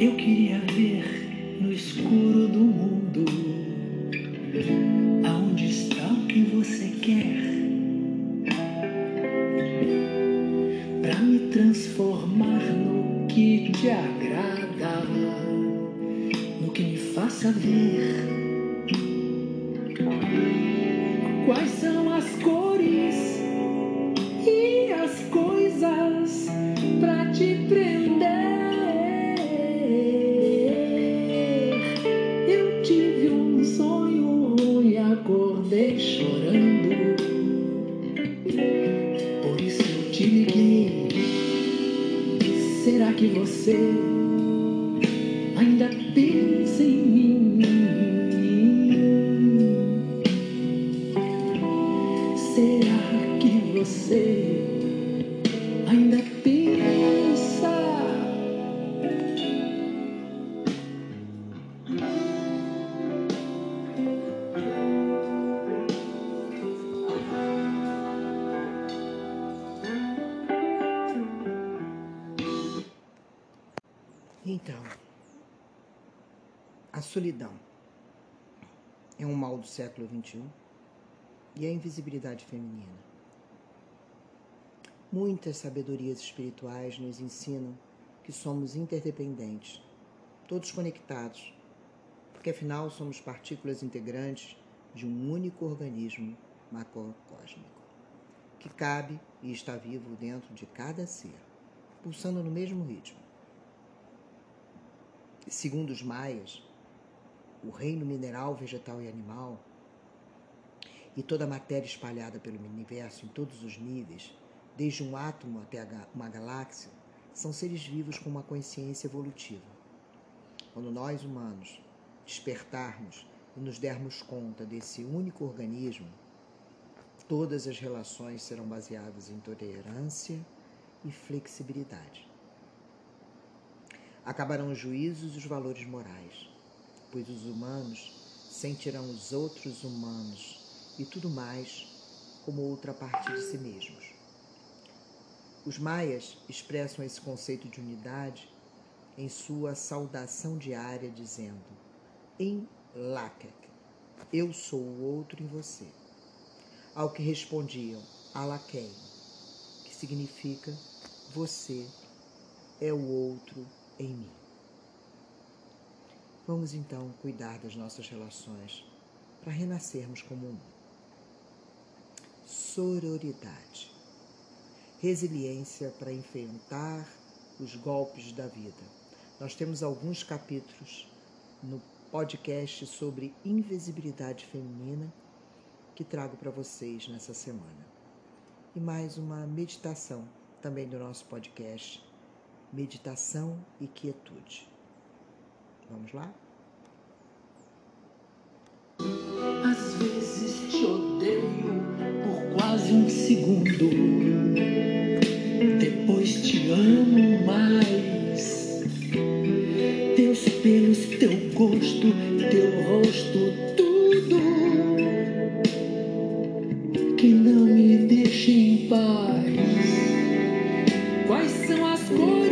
Eu queria ver no escuro do mundo aonde está o que você quer para me transformar no que te agrada, no que me faça ver. Quais são as cores Será que você ainda pensa em mim? Será que você ainda pensa? Então, a solidão é um mal do século XXI e a invisibilidade feminina. Muitas sabedorias espirituais nos ensinam que somos interdependentes, todos conectados, porque afinal somos partículas integrantes de um único organismo macrocósmico, que cabe e está vivo dentro de cada ser, pulsando no mesmo ritmo. Segundo os maias, o reino mineral, vegetal e animal e toda a matéria espalhada pelo universo em todos os níveis, desde um átomo até uma galáxia, são seres vivos com uma consciência evolutiva. Quando nós humanos despertarmos e nos dermos conta desse único organismo, todas as relações serão baseadas em tolerância e flexibilidade. Acabarão os juízos e os valores morais, pois os humanos sentirão os outros humanos e tudo mais como outra parte de si mesmos. Os maias expressam esse conceito de unidade em sua saudação diária, dizendo: Em Lakek, eu sou o outro em você. Ao que respondiam Alaken, que significa você é o outro em mim. Vamos então cuidar das nossas relações para renascermos como um. Sororidade. Resiliência para enfrentar os golpes da vida. Nós temos alguns capítulos no podcast sobre invisibilidade feminina que trago para vocês nessa semana. E mais uma meditação também do nosso podcast meditação e quietude. Vamos lá? Às vezes te odeio por quase um segundo. Depois te amo mais. Teus pelos, teu gosto, teu rosto, tudo que não me deixa em paz. Quais são as cores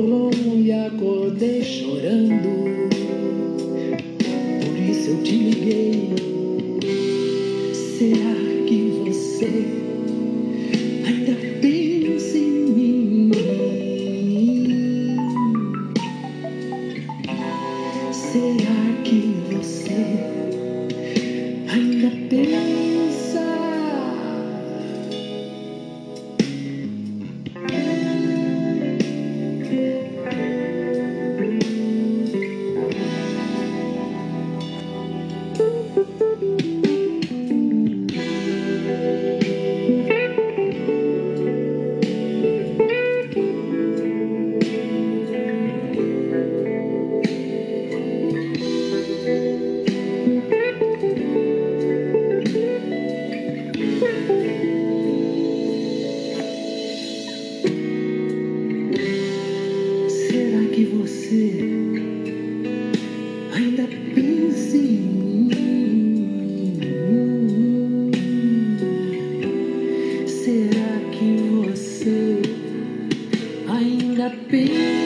longo e acordei chorando. Por isso eu te liguei. Será que você ainda pensa em mim? Será que você ainda pensa? Será